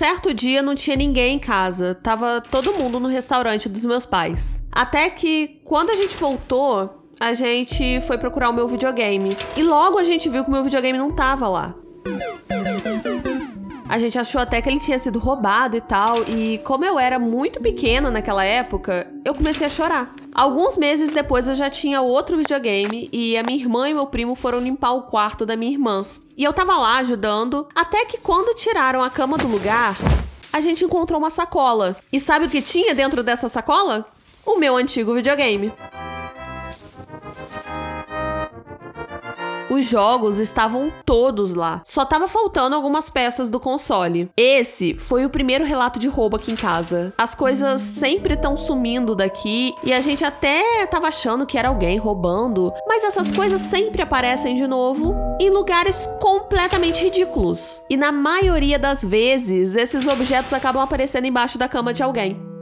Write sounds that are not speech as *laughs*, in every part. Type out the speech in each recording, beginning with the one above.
certo dia não tinha ninguém em casa, tava todo mundo no restaurante dos meus pais. Até que quando a gente voltou, a gente foi procurar o meu videogame. E logo a gente viu que o meu videogame não tava lá. A gente achou até que ele tinha sido roubado e tal, e como eu era muito pequena naquela época, eu comecei a chorar. Alguns meses depois eu já tinha outro videogame e a minha irmã e meu primo foram limpar o quarto da minha irmã. E eu tava lá ajudando, até que quando tiraram a cama do lugar, a gente encontrou uma sacola. E sabe o que tinha dentro dessa sacola? O meu antigo videogame. Os jogos estavam todos lá. Só tava faltando algumas peças do console. Esse foi o primeiro relato de roubo aqui em casa. As coisas sempre estão sumindo daqui e a gente até tava achando que era alguém roubando, mas essas coisas sempre aparecem de novo em lugares completamente ridículos. E na maioria das vezes, esses objetos acabam aparecendo embaixo da cama de alguém.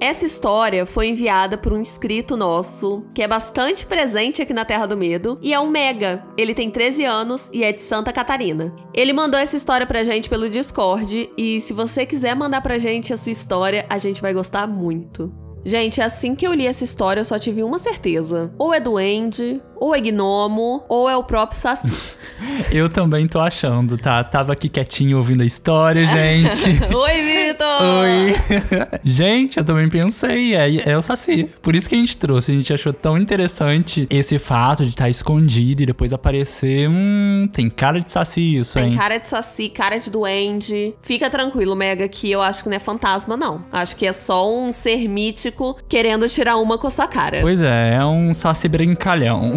Essa história foi enviada por um inscrito nosso, que é bastante presente aqui na Terra do Medo, e é um mega. Ele tem 13 anos e é de Santa Catarina. Ele mandou essa história pra gente pelo Discord, e se você quiser mandar pra gente a sua história, a gente vai gostar muito. Gente, assim que eu li essa história, eu só tive uma certeza. Ou é duende, ou é gnomo, ou é o próprio Saci. *laughs* eu também tô achando, tá? Tava aqui quietinho ouvindo a história, gente. *laughs* Oi, Vitor! Oi! *laughs* gente, eu também pensei, é, é o Saci. Por isso que a gente trouxe. A gente achou tão interessante esse fato de estar tá escondido e depois aparecer. Hum, tem cara de Saci isso, tem hein? Tem cara de Saci, cara de duende. Fica tranquilo, Mega, que eu acho que não é fantasma, não. Acho que é só um ser mítico querendo tirar uma com a sua cara. Pois é, é um Saci brincalhão.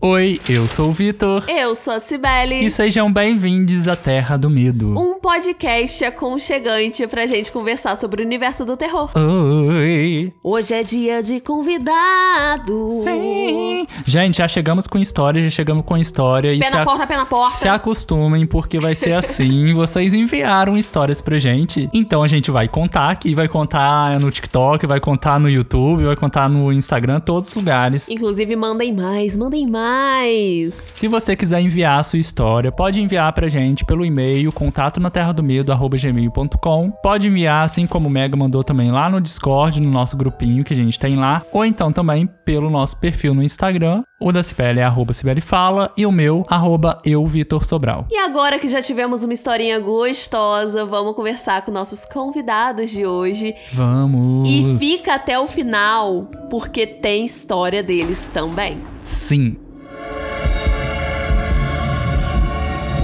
Oi, eu sou o Vitor. Eu sou a Cibele. E sejam bem-vindos à Terra do Medo. Um podcast aconchegante pra gente conversar sobre o universo do terror. Oi. Hoje é dia de convidado. Sim. Gente, já chegamos com história, já chegamos com história. Pé na porta, pé na porta. Se acostumem, porque vai ser assim. *laughs* Vocês enviaram histórias pra gente. Então a gente vai contar aqui, vai contar no TikTok, vai contar no YouTube, vai contar no Instagram, todos os lugares. Inclusive, mandem mais, mandem mais demais! Se você quiser enviar a sua história, pode enviar pra gente pelo e-mail contato na terra do medo gmail.com. Pode enviar, assim como o Mega mandou também lá no Discord, no nosso grupinho que a gente tem lá, ou então também pelo nosso perfil no Instagram. O da Cibele é arroba Cibele Fala e o meu, arroba eu, Vitor Sobral. E agora que já tivemos uma historinha gostosa, vamos conversar com nossos convidados de hoje. Vamos! E fica até o final, porque tem história deles também. Sim!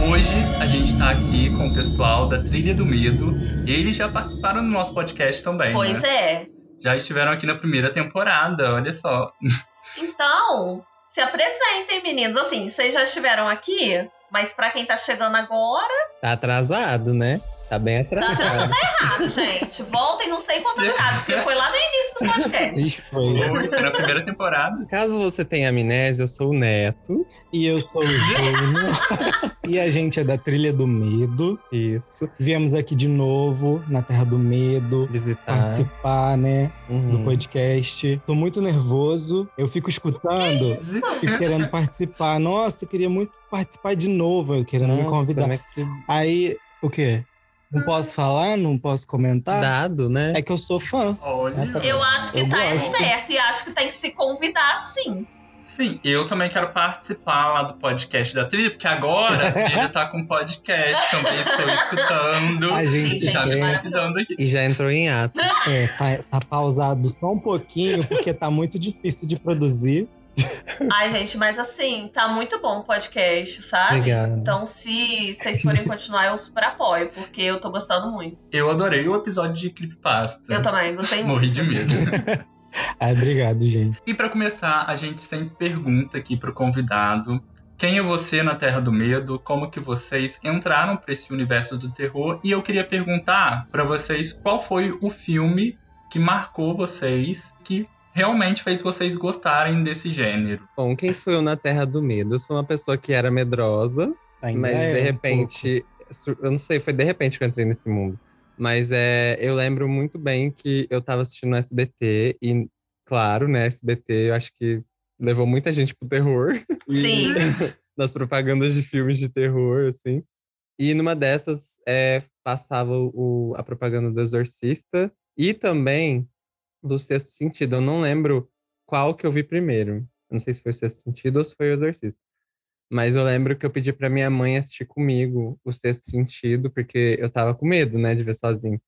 Hoje a gente tá aqui com o pessoal da Trilha do Medo. Eles já participaram do nosso podcast também. Pois né? é. Já estiveram aqui na primeira temporada, olha só. *laughs* Então, se apresentem, meninos. Assim, vocês já estiveram aqui, mas para quem tá chegando agora. Tá atrasado, né? Tá bem atrasado. Tá atrasado, tá errado, gente. Voltem não sei quantas vezes, porque foi lá no início do *laughs* podcast. foi. Foi na primeira temporada. Caso você tenha amnésia, eu sou o Neto. E eu sou o Júnior. *laughs* e a gente é da Trilha do Medo. Isso. Viemos aqui de novo na Terra do Medo. Visitar. Participar, né? Uhum. Do podcast. Tô muito nervoso. Eu fico escutando. e querendo participar. Nossa, eu queria muito participar de novo. Eu querendo Nossa, me convidar. Que... Aí, o quê? Não posso falar, não posso comentar. Dado, né? É que eu sou fã. Olha. Eu acho que eu tá é certo e acho que tem que se convidar sim. Sim, eu também quero participar lá do podcast da trilha, porque agora *laughs* a trilha tá com podcast, também estou escutando. A gente Sim, já gente, me convidando aqui. E já entrou em ato. É, tá, tá pausado só um pouquinho, porque tá muito difícil de produzir. Ai, gente, mas assim, tá muito bom o podcast, sabe? Obrigado. Então, se vocês forem continuar, eu super apoio, porque eu tô gostando muito. Eu adorei o episódio de Creepypasta. Eu também, gostei muito. Morri de medo. *laughs* ah, obrigado, gente. E para começar, a gente sempre pergunta aqui pro convidado quem é você na Terra do Medo? Como que vocês entraram para esse universo do terror? E eu queria perguntar para vocês qual foi o filme que marcou vocês, que realmente fez vocês gostarem desse gênero? Bom, quem sou eu na Terra do Medo? Eu sou uma pessoa que era medrosa, Ainda mas é de repente, um eu não sei, foi de repente que eu entrei nesse mundo. Mas é, eu lembro muito bem que eu tava assistindo no SBT e, claro, né, SBT, eu acho que levou muita gente pro terror. Sim. *laughs* nas propagandas de filmes de terror, assim. E numa dessas é, passava o, a propaganda do Exorcista e também do Sexto Sentido. Eu não lembro qual que eu vi primeiro. Eu não sei se foi o Sexto Sentido ou se foi o Exorcista. Mas eu lembro que eu pedi para minha mãe assistir comigo o Sexto Sentido, porque eu tava com medo, né, de ver sozinho.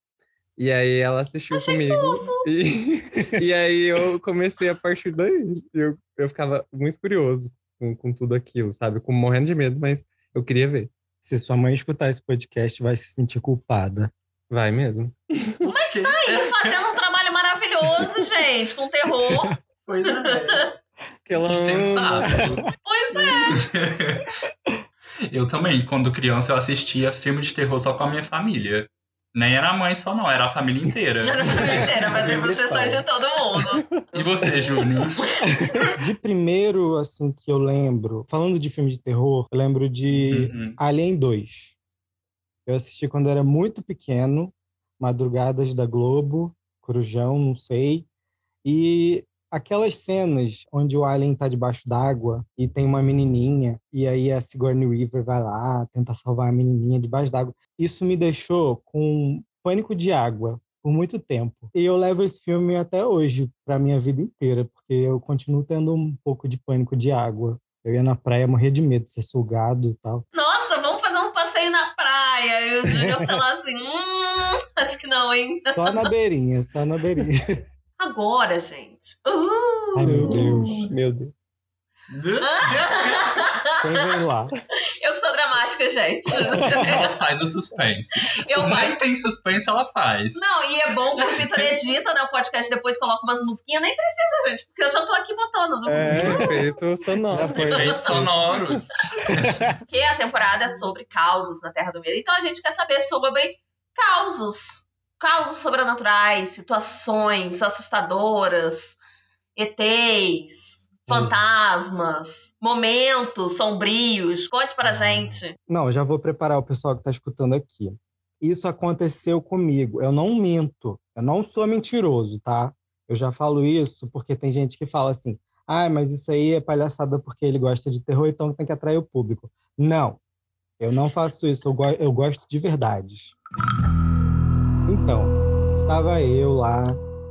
E aí ela assistiu Achei comigo. Fofo. *laughs* E, e aí eu comecei a partir daí. Eu, eu ficava muito curioso com, com tudo aquilo, sabe? Com morrendo de medo, mas eu queria ver. Se sua mãe escutar esse podcast, vai se sentir culpada. Vai mesmo. Mas tá aí *laughs* fazendo um trabalho maravilhoso, gente, com terror. Pois é. Que Sensato. Pois é. Eu também, quando criança, eu assistia filme de terror só com a minha família. Nem era a mãe só, não, era a família inteira. Era a família inteira, fazer proteções de todo mundo. E você, Júnior? De primeiro, assim, que eu lembro, falando de filme de terror, eu lembro de Uhum. Alien 2. Eu assisti quando era muito pequeno, Madrugadas da Globo, Corujão, não sei. E aquelas cenas onde o Alien tá debaixo d'água e tem uma menininha, e aí a Sigourney Weaver vai lá tentar salvar a menininha debaixo d'água. Isso me deixou com pânico de água por muito tempo. E eu levo esse filme até hoje, para minha vida inteira, porque eu continuo tendo um pouco de pânico de água. Eu ia na praia morrer de medo de ser sugado e tal. Nossa, vamos fazer um passeio na praia. E o Júnior tá lá assim, *laughs* hum, *laughs* acho que não, hein? Só na beirinha, só na beirinha. *laughs* Agora, gente. Uh! Ai, meu Deus. Meu Deus. *laughs* Quem vem lá? Eu que sou dramática, gente. Ela faz o suspense. Eu Por mais tem suspense, ela faz. Não, e é bom que o Vitor edita né, o podcast depois coloca umas musiquinhas. Nem precisa, gente, porque eu já tô aqui botando. É, efeito sonoro. Efeitos sonoros. Porque a temporada é sobre causos na Terra do Medo. Então a gente quer saber sobre causos. Causos sobrenaturais, situações assustadoras, ETs, fantasmas, momentos sombrios. Conte pra gente. Não, já vou preparar o pessoal que está escutando aqui. Isso aconteceu comigo. Eu não minto. Eu não sou mentiroso, tá? Eu já falo isso porque tem gente que fala assim: ah, mas isso aí é palhaçada porque ele gosta de terror, então tem que atrair o público. Não, eu não faço isso. Eu, go eu gosto de verdades. Então, estava eu lá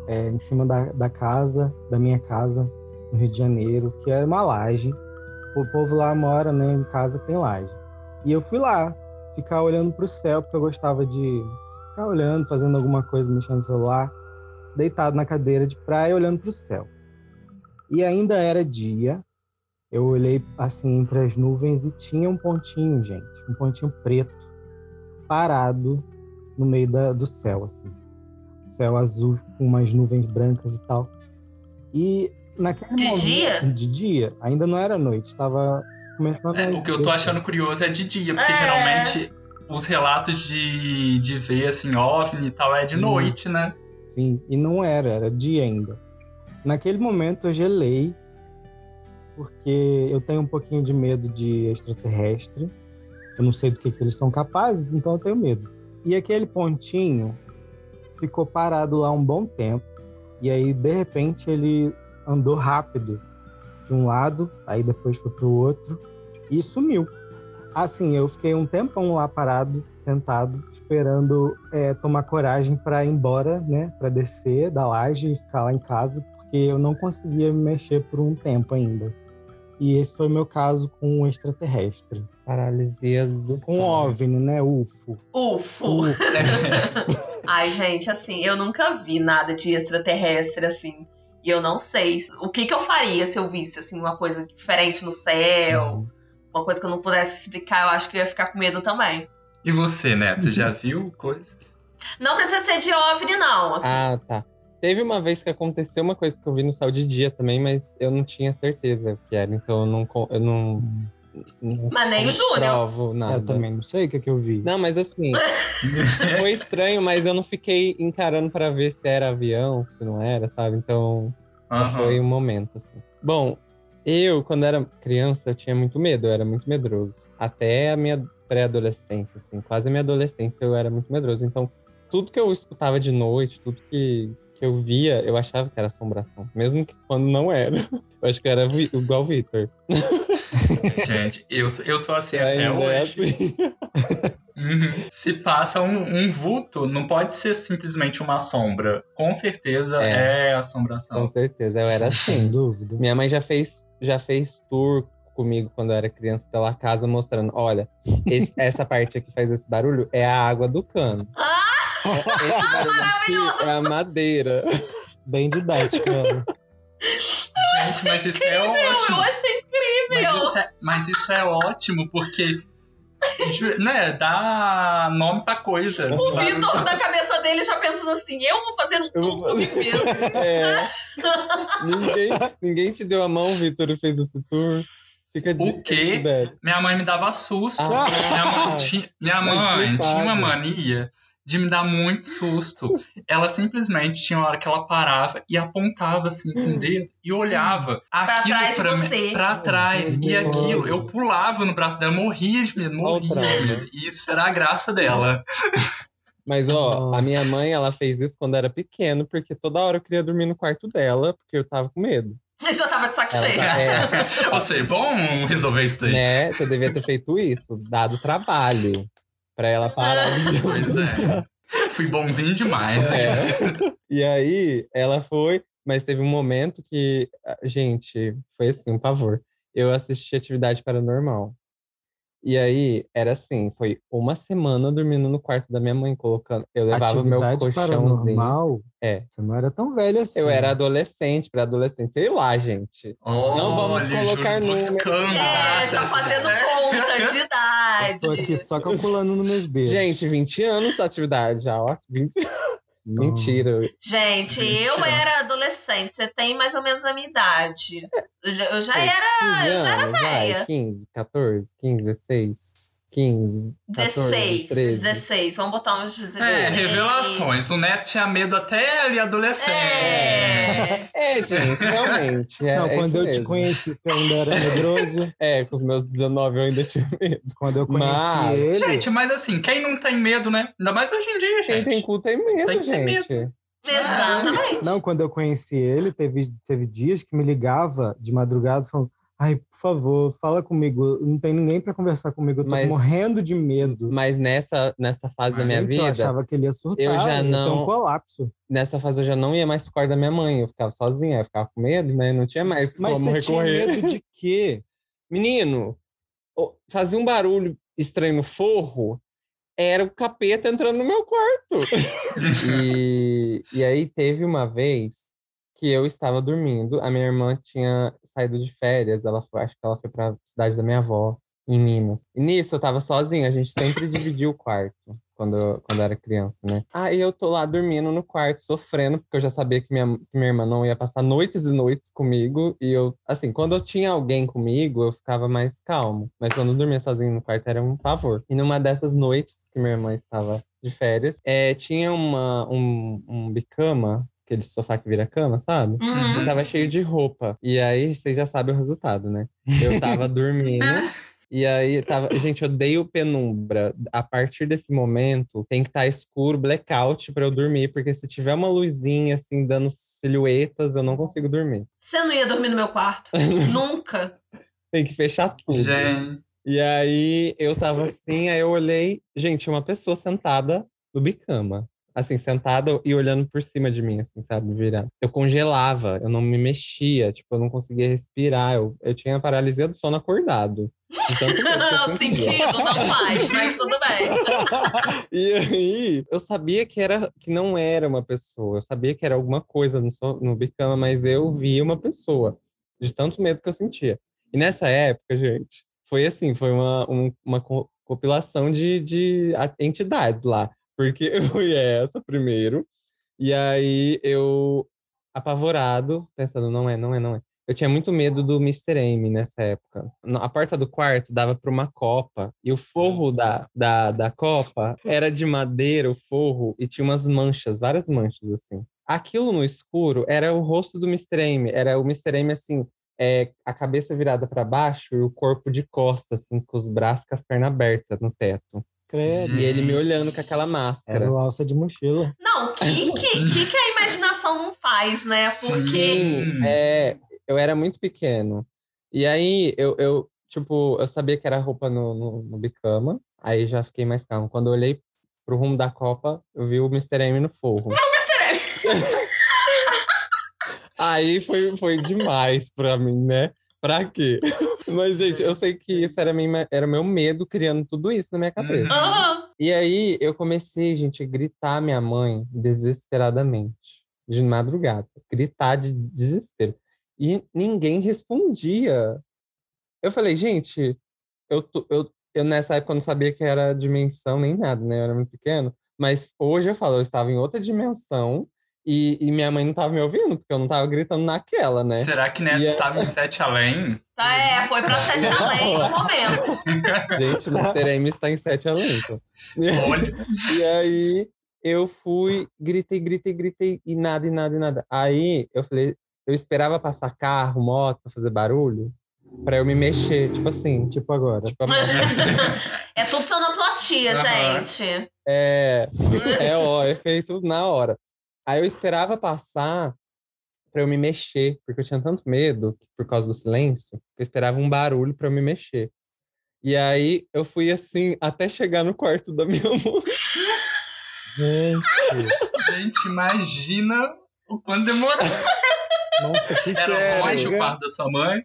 é, em cima da, da casa, da minha casa, no Rio de Janeiro, que era uma laje. O povo lá mora, né? Em casa tem laje. E eu fui lá, ficar olhando para o céu, porque eu gostava de ficar olhando, fazendo alguma coisa, mexendo no celular, deitado na cadeira de praia, olhando para o céu. E ainda era dia, eu olhei assim entre as nuvens e tinha um pontinho, gente, um pontinho preto, parado no meio da, do céu, assim. Céu azul com umas nuvens brancas e tal. E naquele De momento, dia? De dia, ainda não era noite, estava começando É, a o que eu tô achando curioso é de dia, porque É. geralmente os relatos de, de ver assim, OVNI e tal é de Hum. noite, né? Sim, e não era, era dia ainda. Naquele momento eu gelei, porque eu tenho um pouquinho de medo de extraterrestre. Eu não sei do que, que eles são capazes, então eu tenho medo. E aquele pontinho ficou parado lá um bom tempo. E aí, de repente, ele andou rápido de um lado, aí depois foi pro outro e sumiu. Assim, eu fiquei um tempão lá parado, sentado, esperando é, tomar coragem para ir embora, né? Para descer da laje e ficar lá em casa, porque eu não conseguia me mexer por um tempo ainda. E esse foi o meu caso com um extraterrestre. Paralisia do Com sono. OVNI, né? UFO. Ufo. *laughs* Ai, gente, assim, eu nunca vi nada de extraterrestre, assim. E eu não sei o que, que eu faria se eu visse, assim, uma coisa diferente no céu. Uma coisa que eu não pudesse explicar, eu acho que eu ia ficar com medo também. E você, Neto, já viu coisas? Não precisa ser de OVNI, não. Assim. Ah, tá. Teve uma vez que aconteceu uma coisa que eu vi no céu de dia também, mas eu não tinha certeza o que era, então eu não. Eu não, não Mas nem o Júnior. provo nada. Eu também não sei o que, que eu vi. Não, mas assim, *laughs* foi estranho, mas eu não fiquei encarando pra ver se era avião, se não era, sabe? Então, só Aham. foi um momento, assim. Bom, eu, quando era criança, eu tinha muito medo, eu era muito medroso. Até a minha pré-adolescência, assim, quase a minha adolescência, eu era muito medroso. Então, tudo que eu escutava de noite, tudo que, que eu via, eu achava que era assombração. Mesmo que quando não era. *laughs* Eu acho que eu era vi- igual o Victor. Gente, eu, eu sou assim até Ainda é hoje. assim. *laughs* Uhum. Se passa um, um vulto, não pode ser simplesmente uma sombra. Com certeza é, É. assombração. Com certeza, eu era Sem assim. *laughs* dúvida. Minha mãe já fez, já fez tour comigo quando eu era criança pela casa, mostrando: olha, esse- essa parte aqui faz esse barulho, é a água do cano. Ah, é a madeira. Bem didática. ela. Gente, mas isso é eu ótimo. achei Mas incrível. isso é, mas isso é ótimo, porque. Né, dá nome pra coisa. O Barulho- Vitor, na cabeça dele, já pensando assim: eu vou fazer um Eu tour comigo mesmo. É. ninguém, ninguém te deu a mão, Vitor, e fez esse tour. Fica de O quê? Minha mãe me dava susto. Ah. minha mãe, ti- minha mãe tinha uma mania de me dar muito susto. Ela simplesmente tinha uma hora que ela parava e apontava assim com o dedo e olhava aquilo trás de pra, mim- você. pra trás. E aquilo, eu pulava no braço dela, morria de medo, morria trauma. de medo. E isso era a graça dela. Mas, ó, a minha mãe, ela fez isso quando era pequeno, porque toda hora eu queria dormir no quarto dela, porque eu tava com medo. Eu já tava de saco Ela cheio. tá- é, Ou seja, vamos resolver isso daí. né? Você devia ter feito isso, dado trabalho, pra ela parar de *laughs* Pois é. Fui bonzinho demais. É. E aí, ela foi, mas teve um momento que, ah, gente, foi assim, um pavor. Eu assisti Atividade Paranormal. E aí, era assim, foi uma semana dormindo no quarto da minha mãe, colocando. Eu levava meu Atividade colchãozinho. paranormal. É. Você não era tão velho assim. Eu era adolescente, para adolescente, sei lá, gente. Não vamos Olha, colocar números. buscando É, já fazendo conta de *laughs* idade. Tô aqui só calculando nos meus *laughs* dedos. Gente, 20 anos atividade já, ó. 20... Mentira. Gente, eu Mentira. era adolescente, você tem mais ou menos a minha idade. Eu já, eu já era. 15 eu já era anos, velha. 15, 14, 15, 16, 15, 14, 16, 13. 16. Vamos botar uns 16. É, revelações. O Neto tinha medo até ali adolescente. É. É, gente, realmente. É, Não, é quando eu te mesmo. conheci, você ainda era medroso. *laughs* É, com os meus 19 eu ainda tinha medo. Quando eu conheci Mas- ele. Gente, mas assim, quem não tem medo, né? Ainda mais hoje em dia, Quem gente. tem cu tem medo, Tem que ter gente. Exatamente. Não, quando eu conheci ele, teve, teve dias que me ligava de madrugada falando: Ai, por favor, fala comigo. Não tem ninguém pra conversar comigo. Eu tô Mas- morrendo de medo. Mas nessa, nessa fase da minha Gente, eu vida, achava que ele ia surtar. eu já não- um colapso. nessa fase eu já não ia mais pro quarto da minha mãe. Eu ficava sozinha, eu ficava com medo, né? Não tinha mais Mas como você tinha recorrer. medo de *laughs* quê? Menino, fazia um barulho estranho no forro, era o capeta entrando no meu quarto. *laughs* e, e aí teve uma vez que eu estava dormindo, a minha irmã tinha saído de férias, ela foi, acho que ela foi para a cidade da minha avó, em Minas. E nisso eu tava sozinha, a gente sempre dividia o quarto. Quando quando era criança, né? Aí eu tô lá dormindo no quarto, sofrendo, porque eu já sabia que minha, que minha irmã não ia passar noites e noites comigo. E eu, assim, quando eu tinha alguém comigo, eu ficava mais calmo. Mas quando eu dormia sozinho no quarto, era um pavor. E numa dessas noites que minha irmã estava de férias, é, tinha uma, um, um bicama, aquele sofá que vira cama, sabe? Uhum. E tava cheio de roupa. E aí, vocês já sabem o resultado, né? Eu tava *laughs* dormindo. E aí, tava... gente, eu odeio penumbra. A partir desse momento, tem que estar escuro, blackout, pra eu dormir. Porque se tiver uma luzinha, assim, dando silhuetas, eu não consigo dormir. Você não ia dormir no meu quarto. *laughs* Nunca. Tem que fechar tudo. Gente, E aí, eu tava assim, aí eu olhei... Gente, uma pessoa sentada no bicama. Assim, sentada e olhando por cima de mim, assim, sabe? Virando. Eu congelava, eu não me mexia, tipo, eu não conseguia respirar. Eu, eu tinha paralisia do sono acordado. Eu *laughs* Não, sentia. sentido não faz, mas tudo bem. *laughs* E aí, eu sabia que era que não era uma pessoa, eu sabia que era alguma coisa no, so- no bicama, mas eu vi uma pessoa, de tanto medo que eu sentia. E nessa época, gente, foi assim, foi uma, um- uma co- compilação de, de entidades lá, porque *laughs* eu fui essa primeiro, e aí eu, apavorado, pensando, não é, não é, não é. Eu tinha muito medo do Mr. M nessa época. A porta do quarto dava para uma copa, e o forro da, da, da copa era de madeira, o forro, e tinha umas manchas, várias manchas, assim. Aquilo no escuro era o rosto do Mr. M, era o Mr. M, assim, é, a cabeça virada para baixo e o corpo de costas, assim, com os braços, com as pernas abertas no teto. Credo. E ele me olhando com aquela máscara. Era o alça de mochila. Não, o que, que, que, que a imaginação não faz, né? Porque. Sim, é, eu era muito pequeno. E aí, eu, eu, tipo, eu sabia que era roupa no, no, no bicama, aí já fiquei mais calmo. Quando eu olhei pro rumo da Copa, eu vi o Mr. M no forro. *laughs* Aí foi, foi demais pra mim, né? Pra quê? Mas, gente, eu sei que isso era, minha, era meu medo criando tudo isso na minha cabeça. Aham. E aí eu comecei, gente, a gritar minha mãe desesperadamente, de madrugada. Gritar de desespero. E ninguém respondia. Eu falei, gente, eu, tô- eu, eu nessa época eu não sabia que era dimensão nem nada, né? Eu era muito pequeno. Mas hoje eu falo, eu estava em outra dimensão e, e minha mãe não estava me ouvindo, porque eu não estava gritando naquela, né? Será que Neto E é- tava em Sete Além? Tá, é, foi pra Sete Além no momento. *laughs* Gente, o Mr. M está em sete além. então. Olha. *laughs* E aí eu fui, gritei, gritei, gritei, e nada, e nada, e nada. Aí eu falei, eu esperava passar carro, moto, pra fazer barulho, pra eu me mexer, tipo assim, Tipo agora. tipo, *laughs* É tudo sonoplastia, Aham. gente. é, é, ó, efeito na hora. Aí eu esperava passar pra eu me mexer, porque eu tinha tanto medo, que- por causa do silêncio, que eu esperava um barulho pra eu me mexer. E aí eu fui assim, até chegar no quarto da minha *laughs* mãe. Gente, Gente, imagina o quanto demorou. nossa, que Era sério? longe o quarto da sua mãe?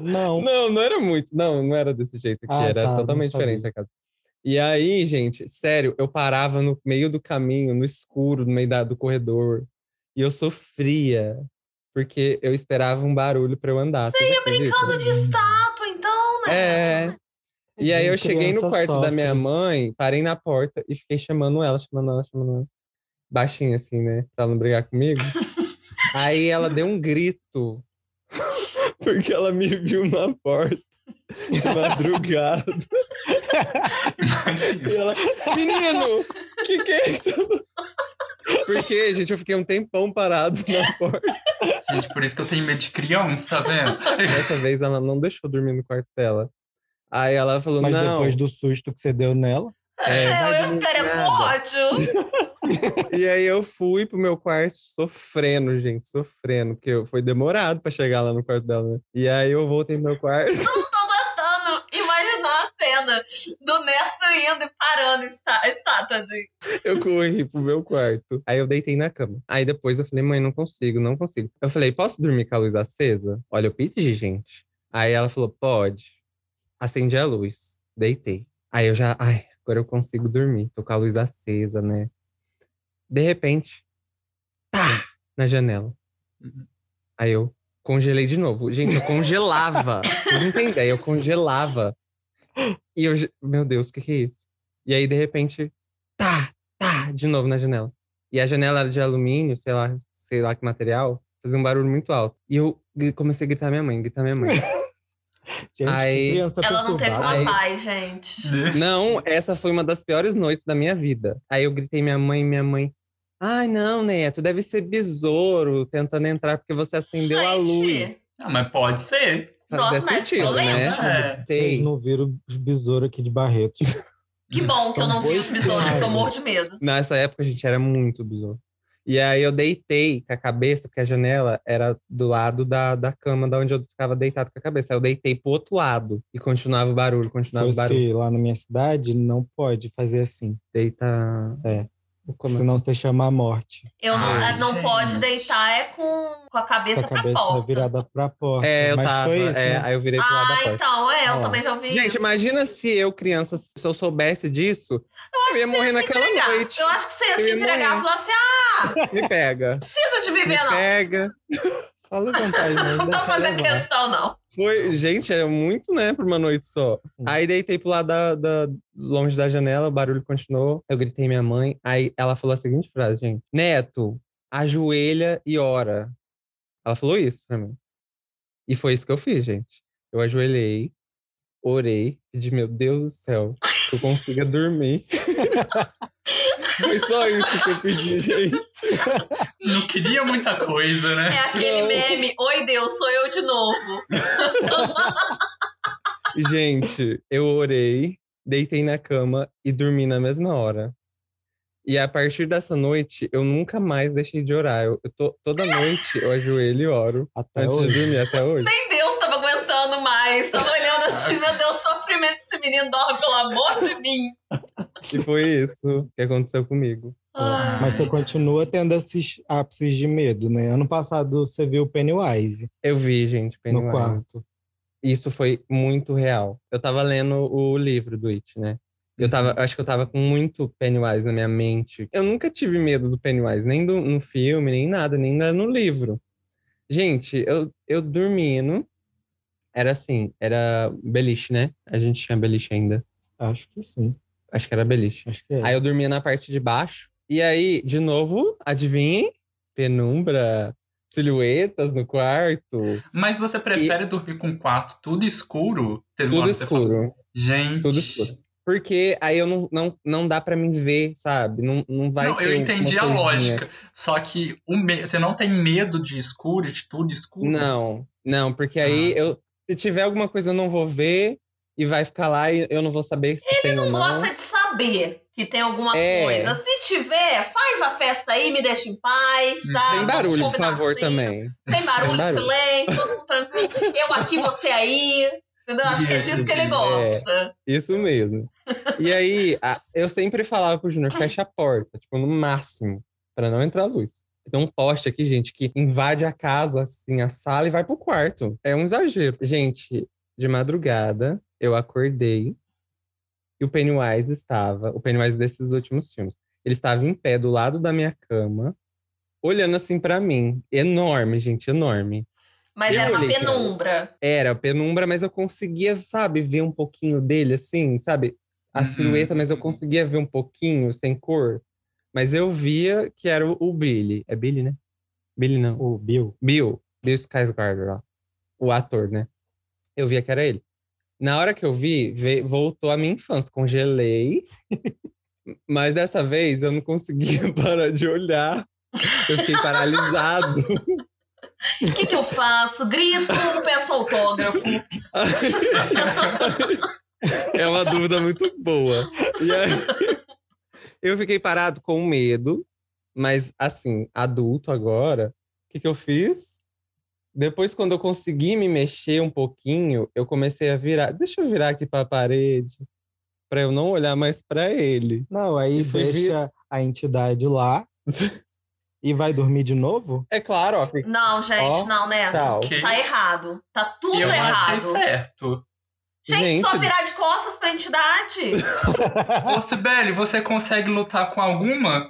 Não. Não, não era muito. Não, não era desse jeito aqui. Ah, era tá, totalmente diferente a casa. E aí, gente, sério, eu parava no meio do caminho, no escuro, no meio da- do corredor. E eu sofria. Porque eu esperava um barulho pra eu andar. Você ia Brincando de estátua, então, né? É. E aí eu cheguei no quarto da minha sofre. mãe, parei na porta e fiquei chamando ela, chamando ela, chamando ela. Baixinho assim, né? Pra ela não brigar comigo. aí ela deu um grito. *laughs* Porque ela me viu na porta. De *laughs* madrugada. E ela, menino, que que é isso? Porque, gente, eu fiquei um tempão parado na porta. Gente, por isso que eu tenho medo de criança, tá vendo? Dessa vez ela não deixou dormir no quarto dela. Aí ela falou, Mas não. depois do susto que você deu nela. É, É, eu com nada. ódio. E aí eu fui pro meu quarto sofrendo, gente, sofrendo, porque eu- foi demorado pra chegar lá no quarto dela, né? E aí eu voltei pro meu quarto. Tô tentando imaginar a cena do Neto indo e parando está, estátua de. Eu corri pro meu quarto. Aí eu deitei na cama. Aí depois eu falei, mãe, não consigo, não consigo. Eu falei, posso dormir com a luz acesa? Olha, eu pedi, gente. Aí ela falou, pode. Acendi a luz. Deitei. Aí eu já, ai, agora eu consigo dormir. Tô com a luz acesa, né? De repente, tá, na janela. Aí eu congelei de novo. Gente, eu congelava. Vocês não têm eu congelava. E eu, meu Deus, o que que é isso? E aí, de repente, tá, tá, de novo na janela. E a janela era de alumínio, sei lá, sei lá que material, fazia um barulho muito alto. E eu comecei a gritar minha mãe, gritar minha mãe. *laughs* Gente, Aí- que criança Ela não teve papai, gente. *laughs* Não, essa foi uma das piores noites da minha vida. Aí eu gritei minha mãe, minha mãe. Ai, não, Neto, deve ser besouro tentando entrar porque você acendeu a luz. Gente, Ah, mas pode ser. Nossa, mas sentido, né? É. Vocês não viram os besouros aqui de Barretos. que bom que eu não vi os besouros, porque eu morro de medo. Nessa época a gente era muito besouro. E aí eu deitei com a cabeça, porque a janela era do lado da, da cama, da onde eu ficava deitado com a cabeça. Aí eu deitei pro outro lado e continuava o barulho, Se continuava o barulho. lá na minha cidade, não pode fazer assim. Deita. É. Como senão assim? você chama a morte. Eu não, Ai, não gente. pode deitar é com, com a Com cabeça a pra cabeça porta. virada pra porta. É, eu Mas tava. foi isso, é, né? Aí eu virei pro lado da Ah, porta. então, é, eu Ó. também já ouvi Gente, isso. imagina se eu, criança, se eu soubesse disso, eu eu ia morrer naquela entregar. noite. Eu acho que você ia Eu se ia entregar e falar assim: ah, me pega. não precisa de Me viver, não. pega. Só levantar e *laughs* Não tá fazendo levar. questão, não. Foi, gente, é muito, né, pra uma noite só. Aí deitei pro lado da, da- longe da janela, o barulho continuou. Eu gritei minha mãe. Aí ela falou a seguinte frase, gente: Neto, ajoelha e ora. Ela falou isso pra mim. E foi isso que eu fiz, gente. Eu ajoelhei, orei, pedi, meu Deus do céu, que eu consiga dormir. *laughs* *laughs* foi só isso que eu pedi, gente. Não queria muita coisa, né? É aquele Não. meme: Oi, Deus, sou eu de novo. *laughs* Gente, eu orei, deitei na cama e dormi na mesma hora. E a partir dessa noite, eu nunca mais deixei de orar. Eu, eu tô- toda noite eu ajoelho e oro Até antes hoje. de dormir até hoje. Nem Deus tava aguentando mais. Tava olhando Gente, meu Deus, desse menino dorme, pelo amor de mim. E foi isso que aconteceu comigo. Ai. Mas você continua tendo esses ápices de medo, né? Ano passado você viu o Pennywise Eu vi, gente, Pennywise. no quarto. Isso foi muito real. Eu tava lendo o livro do It, né? Eu tava, acho que eu tava com muito Pennywise na minha mente. Eu nunca tive medo do Pennywise, nem do, no filme, nem nada, nem no livro. Gente, eu, eu dormindo, era assim, era beliche, né? A gente tinha beliche ainda. Acho que sim. Acho que era beliche. Acho que é. Aí eu dormia na parte de baixo. E aí, de novo, adivinhem? Penumbra, silhuetas no quarto, Mas você prefere dormir com o quarto tudo escuro? Teve tudo escuro. Gente. Tudo escuro. Porque aí eu não, não, não dá pra mim ver, sabe? Não, não vai não, ter eu entendi a coisinha. lógica. Só que o me- você não tem medo de escuro, de tudo escuro? Não, não, porque aí Ah. eu, se tiver alguma coisa eu não vou ver e vai ficar lá e eu não vou saber se tem ou Não não. gosta de saber que tem alguma É. coisa. Se tiver, faz a festa aí, me deixa em paz, tá? Sem barulho, por favor, assim. também. Sem barulho, Sem barulho. silêncio, todo mundo tranquilo. Eu aqui, você aí. Entendeu? Acho que é disso que ele gosta. Isso mesmo. E aí, a- eu sempre falava pro Júnior, fecha a porta, tipo, no máximo, pra não entrar luz. Tem um poste aqui, gente, que invade a casa, assim, a sala e vai pro quarto. É um exagero. Gente, de madrugada, eu acordei e o Pennywise estava, o Pennywise desses últimos filmes, ele estava em pé do lado da minha cama, olhando assim pra mim. Enorme, gente, enorme. Mas Eu era uma penumbra. Era penumbra, mas eu conseguia, sabe, ver um pouquinho dele, assim, sabe? A Uhum. silhueta, mas eu conseguia ver um pouquinho, sem cor. Mas eu via que era o, o Billy. É Billy, né? Billy não. O Bill. Bill. Bill Skarsgård, lá. O ator, né? Eu via que era ele. Na hora que eu vi, ve- voltou a minha infância. Congelei. *laughs* mas dessa vez eu não conseguia *laughs* parar de olhar. Eu fiquei paralisado. O *laughs* que, que eu faço? Grito, peço autógrafo. É uma dúvida muito boa. E aí, eu fiquei parado com medo, mas assim, adulto agora, o que, que eu fiz? Depois, quando eu consegui me mexer um pouquinho, eu comecei a virar. Deixa eu virar aqui para a parede, para eu não olhar mais para ele. Não, aí E foi vir- deixa a entidade lá *laughs* e vai dormir de novo? É claro, ó. Não, gente, Ó, não, Neto. Ok. Tá errado. Tá tudo Eu errado. achei certo. Gente, só Gente. virar de costas pra entidade. *laughs* Ô, Sibeli, você consegue lutar com alguma?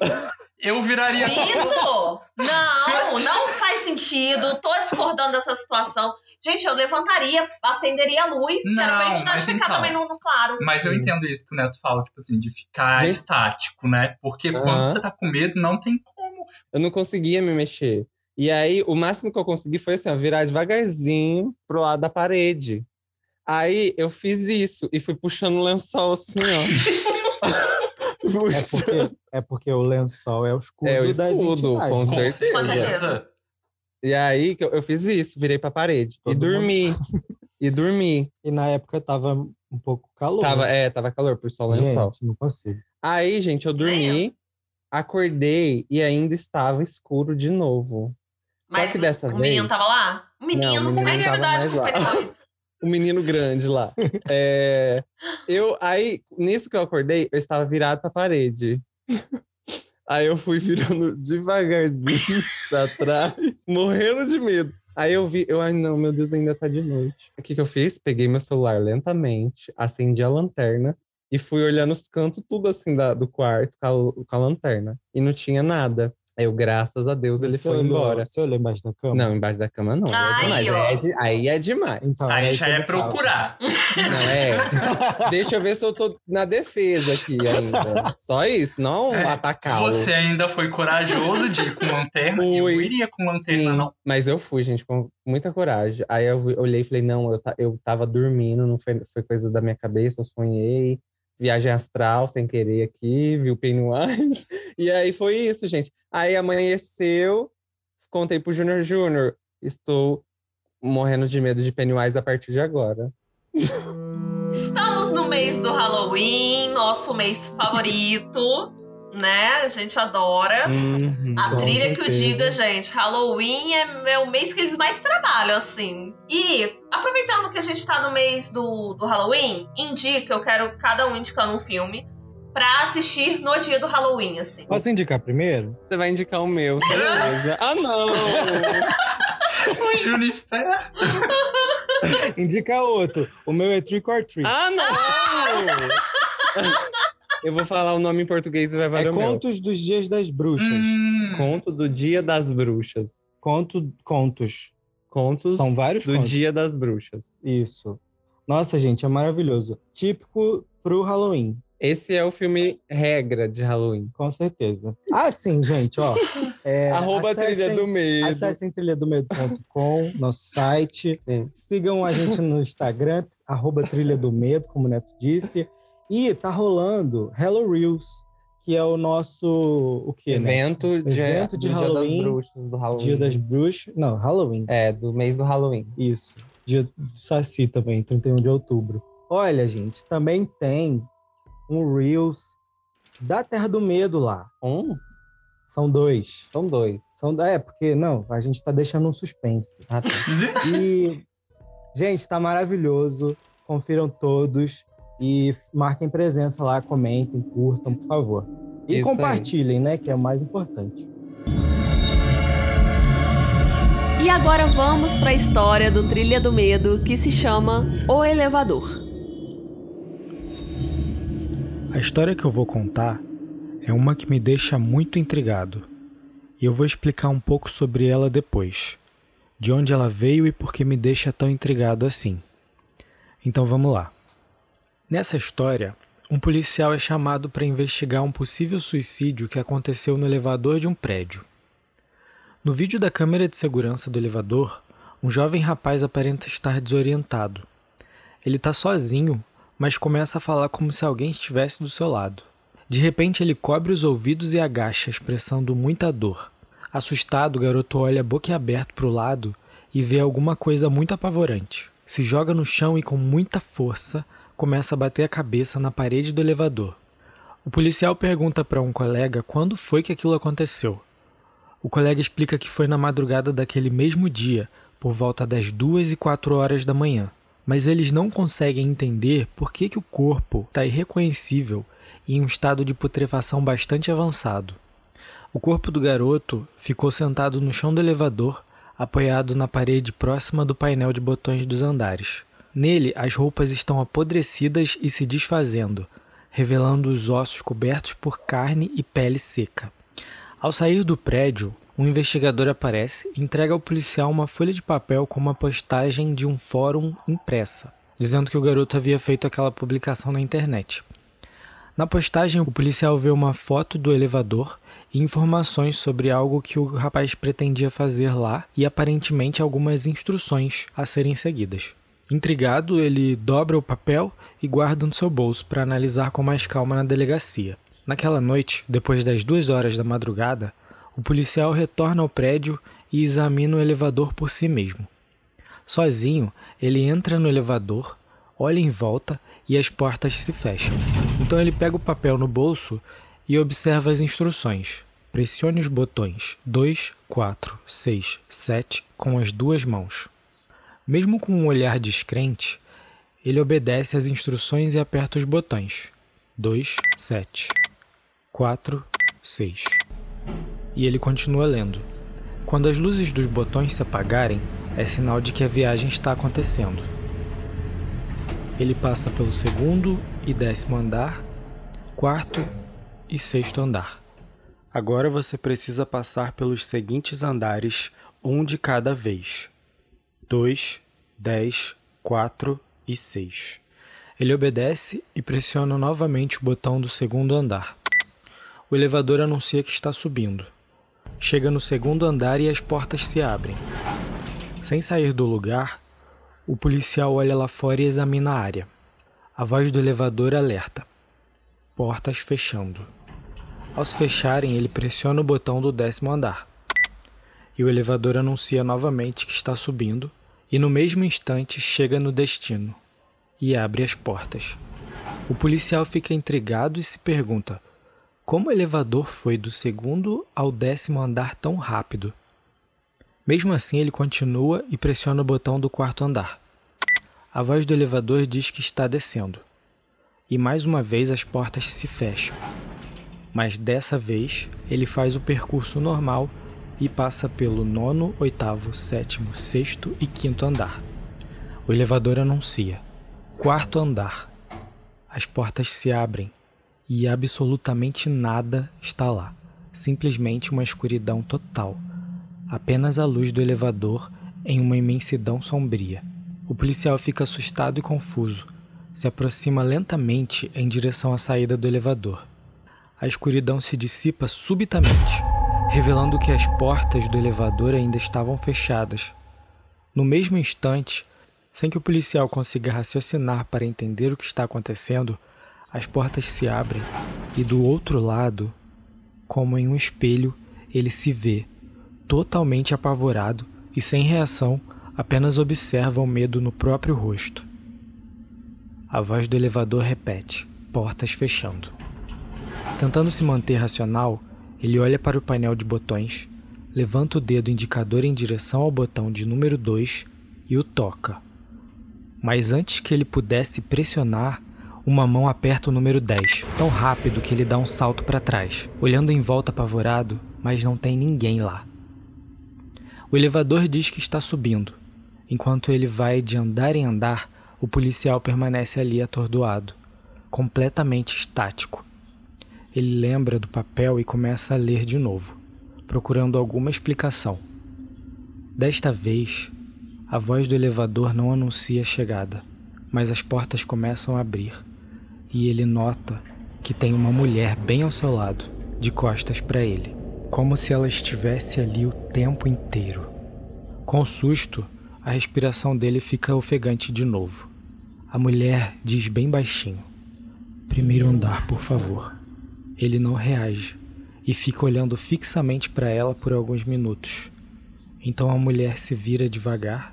Eu viraria. Vitor! Não, não faz sentido. Tô discordando dessa situação. Gente, eu levantaria, acenderia a luz, que era pra Não, entidade ficar então. também no, no claro. Mas eu entendo isso que o Neto fala, tipo assim, de ficar Gente. estático, né? Porque Aham. quando você tá com medo, não tem como. Eu não conseguia me mexer. E aí, o máximo que eu consegui foi assim, ó, virar devagarzinho pro lado da parede. Aí eu fiz isso e fui puxando o lençol assim, ó. *laughs* É porque, é porque o lençol é o escudo, É o escudo, com certeza. Com certeza. E aí que eu, eu fiz isso, virei pra parede. Todo e dormi. E dormi. E na época tava um pouco calor. Tava, é, tava calor, por o lençol. Gente, não consigo. Aí, gente, eu dormi, acordei e ainda estava escuro de novo. Mas Só que dessa o vez. menino tava lá? O menino, Não, o como é menino que é verdade mais com o menino grande lá. É, eu, aí, nisso que eu acordei, eu estava virado pra parede. Aí eu fui virando devagarzinho *laughs* pra trás, morrendo de medo. Aí eu vi, eu, ai não, meu Deus, ainda tá de noite. O que que eu fiz? Peguei meu celular lentamente, acendi a lanterna e fui olhando os cantos, tudo assim da, do quarto com a, com a lanterna. E não tinha nada. Aí eu, graças a Deus, ele foi embora. Você olhou embaixo da cama? Não, embaixo da cama não. Ai, Aí é demais. Aí é, aí é demais. Então, Aí era já que é procurar. Não, é. *laughs* Deixa eu ver se eu tô na defesa aqui ainda. Só isso, não É, atacá-lo. Você ainda foi corajoso de ir com lanterna. Eu Fui. iria com lanterna, Sim, não. mas eu fui, gente, com muita coragem. Aí eu olhei e falei, não, eu, eu tava dormindo, não foi, foi coisa da minha cabeça, eu sonhei. Viagem astral, sem querer aqui, vi o Pennywise. E aí foi isso, gente. Aí amanheceu, contei pro Júnior Júnior, estou morrendo de medo de Pennywise a partir de agora. Estamos no mês do Halloween, nosso mês favorito. Né? A gente adora. Uhum, A trilha que o certeza. diga, gente. Halloween é, é o mês que eles mais trabalham, assim. E, aproveitando que a gente tá no mês do, do Halloween, indica, eu quero cada um indicando um filme pra assistir no dia do Halloween, assim. Posso indicar primeiro? Você vai indicar o meu, *laughs* certeza. ah, não! O Júnior espera. *laughs* Indica outro. O meu é Trick or Treat. ah, não! *laughs* Eu vou falar o nome em português e vai valer é o meu. Contos dos Dias das Bruxas. Hum, Conto do Dia das Bruxas. Conto, contos. Contos São vários do contos. Dia das Bruxas. Isso. Nossa, gente, é maravilhoso. Típico pro Halloween, Esse é o filme regra de Halloween. com certeza. Ah, sim, gente, ó. É, *laughs* Arroba acessem- Trilha do Medo. Acessem trilhadomedo.com, nosso site. Sim. Sigam a gente no Instagram, arroba Trilha do Medo, como o Neto disse. E tá rolando Hello Reels, que é o nosso. O quê? Evento, de, Evento de Halloween, Dia das Bruxas, do? Halloween. Dia das Bruxas. Não, Halloween. É, do mês do Halloween. Isso. Dia do Saci também, 31 de outubro. Olha, gente, também tem um Reels da Terra do Medo lá. Um? São dois. São dois. São, é, porque, não, a gente tá deixando um suspense. Ah, tá. E, gente, tá maravilhoso. Confiram todos e marquem presença lá, comentem, curtam, por favor. E Isso aí. compartilhem, né? Que é o mais importante. E agora vamos para a história do Trilha do Medo que se chama O Elevador. A história que eu vou contar é uma que me deixa muito intrigado. E eu vou explicar um pouco sobre ela depois. De onde ela veio e por que me deixa tão intrigado assim. Então vamos lá. Nessa história, um policial é chamado para investigar um possível suicídio que aconteceu no elevador de um prédio. No vídeo da câmera de segurança do elevador, um jovem rapaz aparenta estar desorientado. Ele está sozinho, mas começa a falar como se alguém estivesse do seu lado. De repente, ele cobre os ouvidos e agacha, expressando muita dor. Assustado, o garoto olha boquiaberto para o lado e vê alguma coisa muito apavorante. Se joga no chão e, com muita força, começa a bater a cabeça na parede do elevador. O policial pergunta para um colega quando foi que aquilo aconteceu. O colega explica que foi na madrugada daquele mesmo dia, por volta das duas e quatro horas da manhã. Mas eles não conseguem entender por que, que o corpo está irreconhecível e em um estado de putrefação bastante avançado. O corpo do garoto ficou sentado no chão do elevador, apoiado na parede próxima do painel de botões dos andares. Nele, as roupas estão apodrecidas e se desfazendo, revelando os ossos cobertos por carne e pele seca. Ao sair do prédio, um investigador aparece e entrega ao policial uma folha de papel com uma postagem de um fórum impressa, dizendo que o garoto havia feito aquela publicação na internet. Na postagem, o policial vê uma foto do elevador e informações sobre algo que o rapaz pretendia fazer lá e aparentemente algumas instruções a serem seguidas. Intrigado, ele dobra o papel e guarda no seu bolso para analisar com mais calma na delegacia. Naquela noite, depois das duas horas da madrugada, o policial retorna ao prédio e examina o elevador por si mesmo. Sozinho, ele entra no elevador, olha em volta e as portas se fecham. Então ele pega o papel no bolso e observa as instruções. Pressione os botões 2, 4, 6, 7 com as duas mãos. Mesmo com um olhar descrente, ele obedece às instruções e aperta os botões 2, 7, 4, 6. E ele continua lendo. Quando as luzes dos botões se apagarem, é sinal de que a viagem está acontecendo. Ele passa pelo segundo e décimo andar, quarto e sexto andar. Agora você precisa passar pelos seguintes andares, um de cada vez: 2, 10, 4 e 6. Ele obedece e pressiona novamente o botão do segundo andar. O elevador anuncia que está subindo. Chega no segundo andar e as portas se abrem. Sem sair do lugar, o policial olha lá fora e examina a área. A voz do elevador alerta: portas fechando. Ao se fecharem, ele pressiona o botão do décimo andar. E o elevador anuncia novamente que está subindo, e no mesmo instante chega no destino e abre as portas. O policial fica intrigado e se pergunta: como o elevador foi do segundo ao décimo andar tão rápido. Mesmo assim, ele continua e pressiona o botão do quarto andar. A voz do elevador diz que está descendo. E mais uma vez as portas se fecham. Mas dessa vez ele faz o percurso normal e passa pelo nono, oitavo, sétimo, sexto e quinto andar. O elevador anuncia: quarto andar. As portas se abrem e absolutamente nada está lá. Simplesmente uma escuridão total. Apenas a luz do elevador em uma imensidão sombria. O policial fica assustado e confuso. Se aproxima lentamente em direção à saída do elevador. A escuridão se dissipa subitamente, revelando que as portas do elevador ainda estavam fechadas. No mesmo instante, sem que o policial consiga raciocinar para entender o que está acontecendo, as portas se abrem e do outro lado, como em um espelho, ele se vê, totalmente apavorado e sem reação, apenas observa o medo no próprio rosto. A voz do elevador repete, portas fechando. Tentando se manter racional, ele olha para o painel de botões, levanta o dedo indicador em direção ao botão de número 2 e o toca. Mas antes que ele pudesse pressionar, uma mão aperta o número 10, tão rápido que ele dá um salto para trás, olhando em volta apavorado, mas não tem ninguém lá. O elevador diz que está subindo. Enquanto ele vai de andar em andar, o policial permanece ali atordoado, completamente estático. Ele lembra do papel e começa a ler de novo, procurando alguma explicação. Desta vez, a voz do elevador não anuncia a chegada, mas as portas começam a abrir e ele nota que tem uma mulher bem ao seu lado, de costas para ele, como se ela estivesse ali o tempo inteiro. Com susto, a respiração dele fica ofegante de novo. A mulher diz bem baixinho: Primeiro andar, por favor. Ele não reage e fica olhando fixamente para ela por alguns minutos. Então a mulher se vira devagar,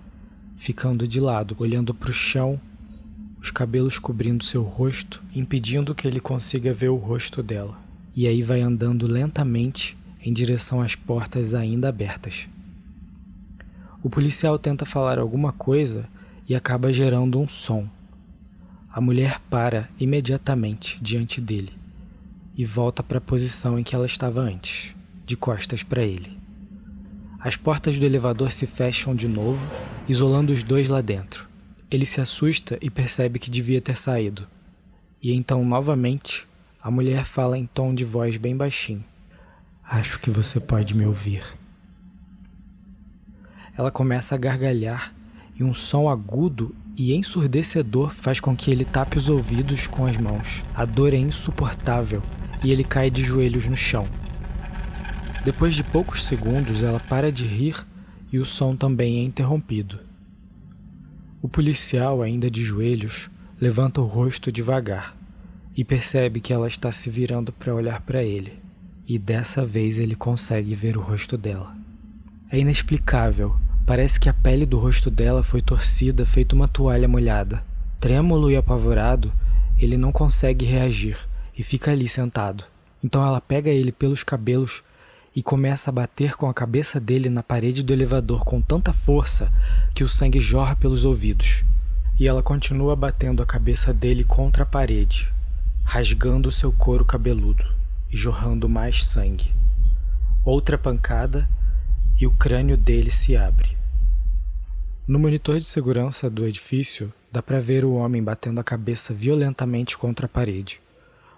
ficando de lado, olhando para o chão os cabelos cobrindo seu rosto, impedindo que ele consiga ver o rosto dela. E aí vai andando lentamente em direção às portas ainda abertas. O policial tenta falar alguma coisa e acaba gerando um som. A mulher para imediatamente diante dele e volta para a posição em que ela estava antes, de costas para ele. As portas do elevador se fecham de novo, isolando os dois lá dentro. Ele se assusta e percebe que devia ter saído. E então, novamente, a mulher fala em tom de voz bem baixinho: Acho que você pode me ouvir. Ela começa a gargalhar e um som agudo e ensurdecedor faz com que ele tape os ouvidos com as mãos. A dor é insuportável e ele cai de joelhos no chão. Depois de poucos segundos, ela para de rir e o som também é interrompido. O policial, ainda de joelhos, levanta o rosto devagar e percebe que ela está se virando para olhar para ele. E dessa vez ele consegue ver o rosto dela. É inexplicável. Parece que a pele do rosto dela foi torcida, feito uma toalha molhada. Trêmulo e apavorado, ele não consegue reagir e fica ali sentado. Então ela pega ele pelos cabelos e começa a bater com a cabeça dele na parede do elevador com tanta força que o sangue jorra pelos ouvidos. E ela continua batendo a cabeça dele contra a parede, rasgando seu couro cabeludo e jorrando mais sangue. Outra pancada e o crânio dele se abre. No monitor de segurança do edifício, dá para ver o homem batendo a cabeça violentamente contra a parede,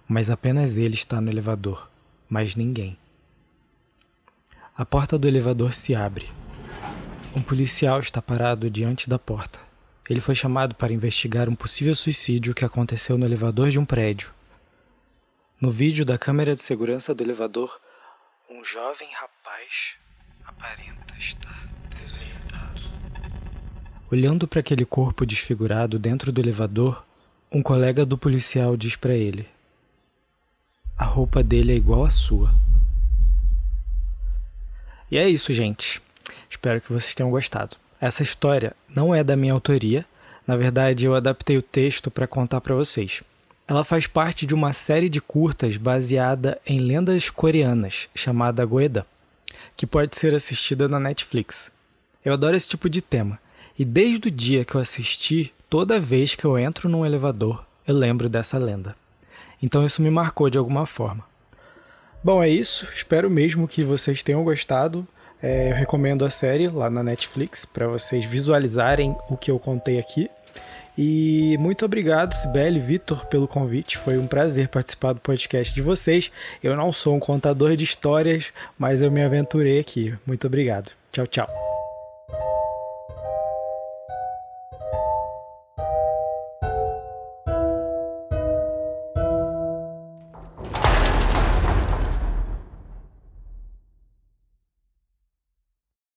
mas apenas ele está no elevador, mais ninguém. A porta do elevador se abre. Um policial está parado diante da porta. Ele foi chamado para investigar um possível suicídio que aconteceu no elevador de um prédio. No vídeo da câmera de segurança do elevador, um jovem rapaz aparenta estar desorientado. Olhando para aquele corpo desfigurado dentro do elevador, um colega do policial diz para ele: A roupa dele é igual à sua. E é isso, gente. Espero que vocês tenham gostado. Essa história não é da minha autoria. Na verdade, eu adaptei o texto para contar para vocês. Ela faz parte de uma série de curtas baseada em lendas coreanas, chamada Goedan, que pode ser assistida na Netflix. Eu adoro esse tipo de tema, e desde o dia que eu assisti, toda vez que eu entro num elevador, eu lembro dessa lenda. Então isso me marcou de alguma forma. Bom, é isso. Espero mesmo que vocês tenham gostado. É, eu recomendo a série lá na Netflix para vocês visualizarem o que eu contei aqui. E muito obrigado, Sibeli Vitor, pelo convite. Foi um prazer participar do podcast de vocês. Eu não sou um contador de histórias, mas eu me aventurei aqui. Muito obrigado. Tchau, tchau.